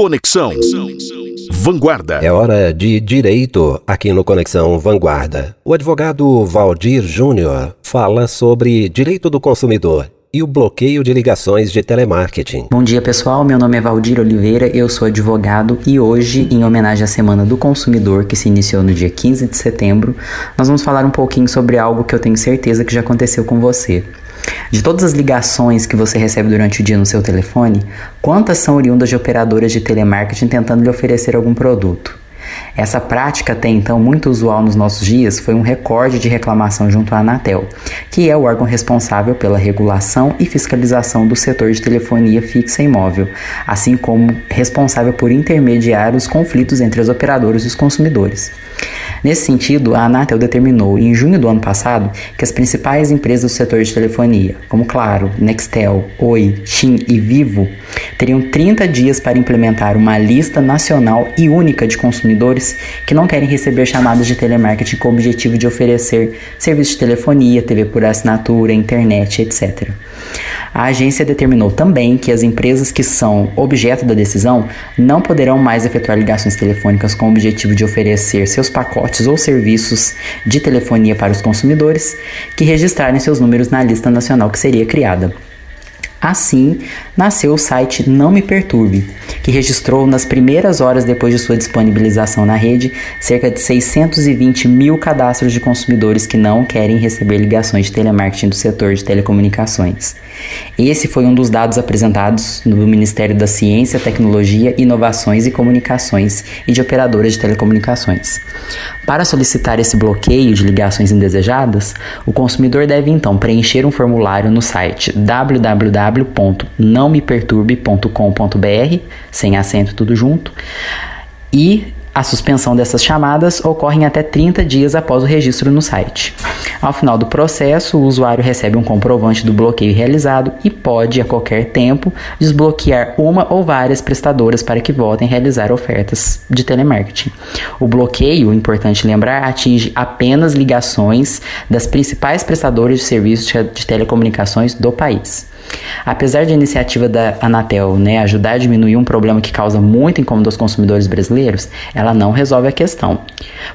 Conexão Vanguarda. É hora de direito aqui no Conexão Vanguarda. O advogado Valdir Júnior fala sobre direito do consumidor e o bloqueio de ligações de telemarketing. Bom dia, pessoal. Meu nome é Valdir Oliveira, eu sou advogado e hoje, em homenagem à Semana do Consumidor, que se iniciou no dia 15 de setembro, nós vamos falar um pouquinho sobre algo que eu tenho certeza que já aconteceu com você. De todas as ligações que você recebe durante o dia no seu telefone, quantas são oriundas de operadoras de telemarketing tentando lhe oferecer algum produto? Essa prática, até então muito usual nos nossos dias, foi um recorde de reclamação junto à Anatel, que é o órgão responsável pela regulação e fiscalização do setor de telefonia fixa e móvel, assim como responsável por intermediar os conflitos entre as operadoras e os consumidores. Nesse sentido, a Anatel determinou em junho do ano passado que as principais empresas do setor de telefonia, como Claro, Nextel, Oi, TIM e Vivo, teriam 30 dias para implementar uma lista nacional e única de consumidores que não querem receber chamadas de telemarketing com o objetivo de oferecer serviços de telefonia, TV por assinatura, internet, etc. A agência determinou também que as empresas que são objeto da decisão não poderão mais efetuar ligações telefônicas com o objetivo de oferecer seus pacotes ou serviços de telefonia para os consumidores que registrarem seus números na lista nacional que seria criada. Assim, nasceu o site Não Me Perturbe, que registrou nas primeiras horas depois de sua disponibilização na rede cerca de 620 mil cadastros de consumidores que não querem receber ligações de telemarketing do setor de telecomunicações. Esse foi um dos dados apresentados no Ministério da Ciência, Tecnologia, Inovações e Comunicações e de operadoras de telecomunicações. Para solicitar esse bloqueio de ligações indesejadas, o consumidor deve então preencher um formulário no site www.nãomeperturbe.com.br, sem acento tudo junto, e a suspensão dessas chamadas ocorre até 30 dias após o registro no site. Ao final do processo, o usuário recebe um comprovante do bloqueio realizado e pode, a qualquer tempo, desbloquear uma ou várias prestadoras para que voltem a realizar ofertas de telemarketing. O bloqueio, importante lembrar, atinge apenas ligações das principais prestadoras de serviços de telecomunicações do país. Apesar de a iniciativa da Anatel né, ajudar a diminuir um problema que causa muito incômodo aos consumidores brasileiros, ela não resolve a questão,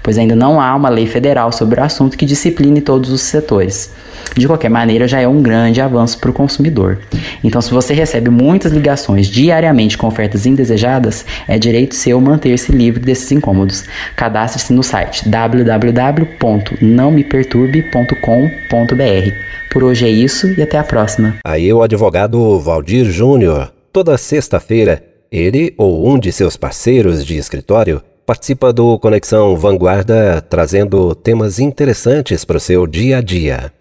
pois ainda não há uma lei federal sobre o assunto que discipline todos os setores. De qualquer maneira, já é um grande avanço para o consumidor. Então, se você recebe muitas ligações diariamente com ofertas indesejadas, é direito seu manter-se livre desses incômodos. Cadastre-se no site www.nãomeperturbe.com.br. Por hoje é isso e até a próxima. Aí o advogado Valdir Júnior. Toda sexta-feira, ele ou um de seus parceiros de escritório participa do Conexão Vanguarda trazendo temas interessantes para o seu dia a dia.